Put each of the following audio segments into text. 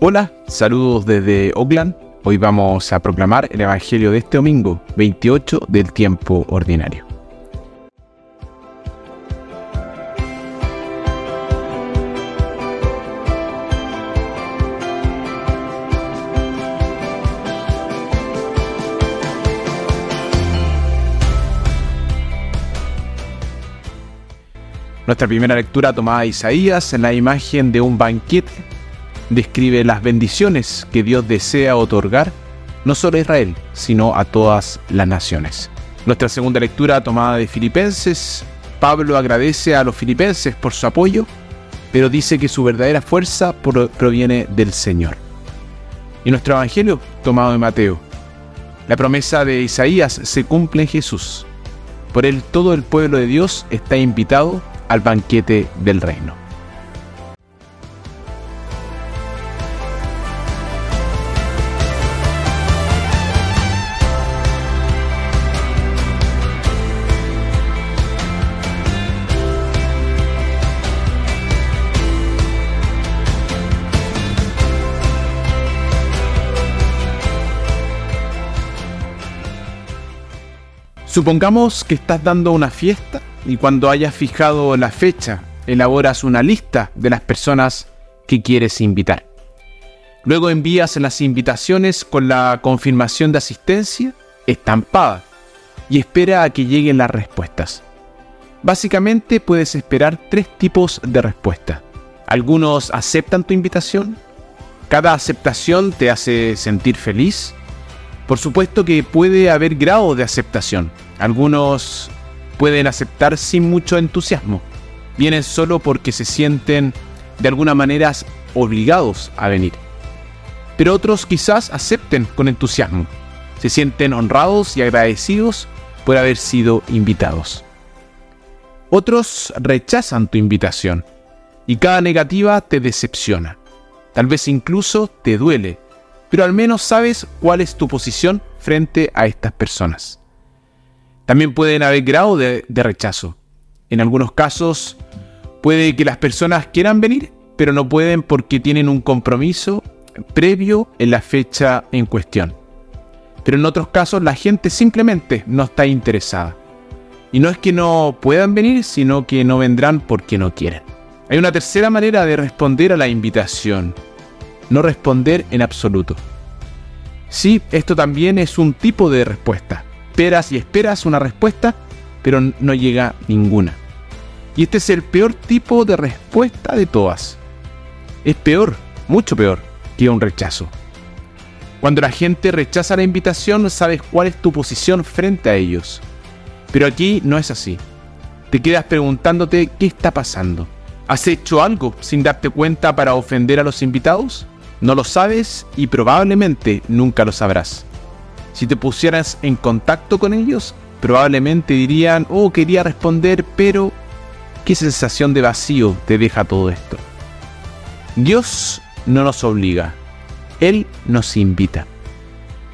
Hola, saludos desde Oakland. Hoy vamos a proclamar el Evangelio de este domingo, 28 del tiempo ordinario. Nuestra primera lectura tomada Isaías en la imagen de un banquete describe las bendiciones que Dios desea otorgar no solo a Israel, sino a todas las naciones. Nuestra segunda lectura tomada de Filipenses, Pablo agradece a los filipenses por su apoyo, pero dice que su verdadera fuerza proviene del Señor. Y nuestro Evangelio tomado de Mateo. La promesa de Isaías se cumple en Jesús. Por él todo el pueblo de Dios está invitado al banquete del reino. Supongamos que estás dando una fiesta y cuando hayas fijado la fecha, elaboras una lista de las personas que quieres invitar. Luego envías las invitaciones con la confirmación de asistencia estampada y espera a que lleguen las respuestas. Básicamente puedes esperar tres tipos de respuesta. Algunos aceptan tu invitación, cada aceptación te hace sentir feliz. Por supuesto que puede haber grado de aceptación. Algunos pueden aceptar sin mucho entusiasmo. Vienen solo porque se sienten de alguna manera obligados a venir. Pero otros quizás acepten con entusiasmo. Se sienten honrados y agradecidos por haber sido invitados. Otros rechazan tu invitación y cada negativa te decepciona. Tal vez incluso te duele, pero al menos sabes cuál es tu posición frente a estas personas. También pueden haber grado de, rechazo. En algunos casos puede que las personas quieran venir, pero no pueden porque tienen un compromiso previo en la fecha en cuestión. Pero en otros casos la gente simplemente no está interesada. Y no es que no puedan venir, sino que no vendrán porque no quieren. Hay una tercera manera de responder a la invitación. No responder en absoluto. Sí, esto también es un tipo de respuesta esperas y esperas una respuesta, pero no llega ninguna. Y este es el peor tipo de respuesta de todas. Es peor, mucho peor, que un rechazo. Cuando la gente rechaza la invitación, sabes cuál es tu posición frente a ellos. Pero aquí no es así. Te quedas preguntándote qué está pasando. ¿Has hecho algo sin darte cuenta para ofender a los invitados? No lo sabes y probablemente nunca lo sabrás. Si te pusieras en contacto con ellos, probablemente dirían, oh, quería responder, pero ¿qué sensación de vacío te deja todo esto? Dios no nos obliga, Él nos invita.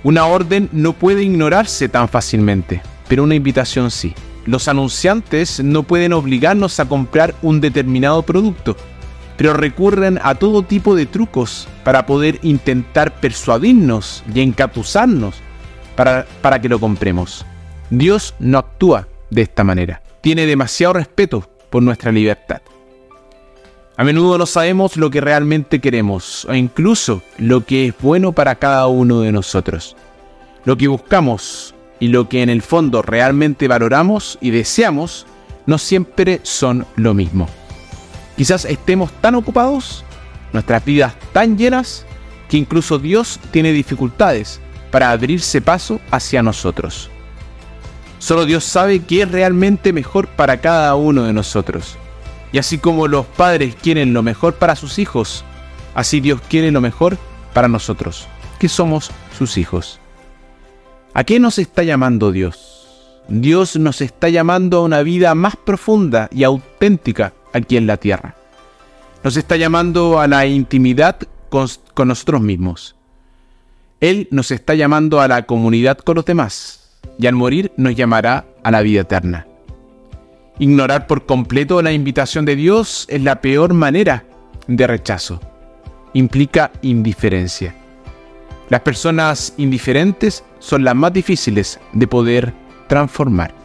Una orden no puede ignorarse tan fácilmente, pero una invitación sí. Los anunciantes no pueden obligarnos a comprar un determinado producto, pero recurren a todo tipo de trucos para poder intentar persuadirnos y encatusarnos para, que lo compremos. Dios no actúa de esta manera. Tiene demasiado respeto por nuestra libertad. A menudo no sabemos lo que realmente queremos o incluso lo que es bueno para cada uno de nosotros. Lo que buscamos y lo que en el fondo realmente valoramos y deseamos no siempre son lo mismo. Quizás estemos tan ocupados, nuestras vidas tan llenas, que incluso Dios tiene dificultades para abrirse paso hacia nosotros. Solo Dios sabe qué es realmente mejor para cada uno de nosotros. Y así como los padres quieren lo mejor para sus hijos, así Dios quiere lo mejor para nosotros, que somos sus hijos. ¿A qué nos está llamando Dios? Dios nos está llamando a una vida más profunda y auténtica aquí en la tierra. Nos está llamando a la intimidad con, nosotros mismos. Él nos está llamando a la comunidad con los demás y al morir nos llamará a la vida eterna. Ignorar por completo la invitación de Dios es la peor manera de rechazo. implica indiferencia. Las personas indiferentes son las más difíciles de poder transformar.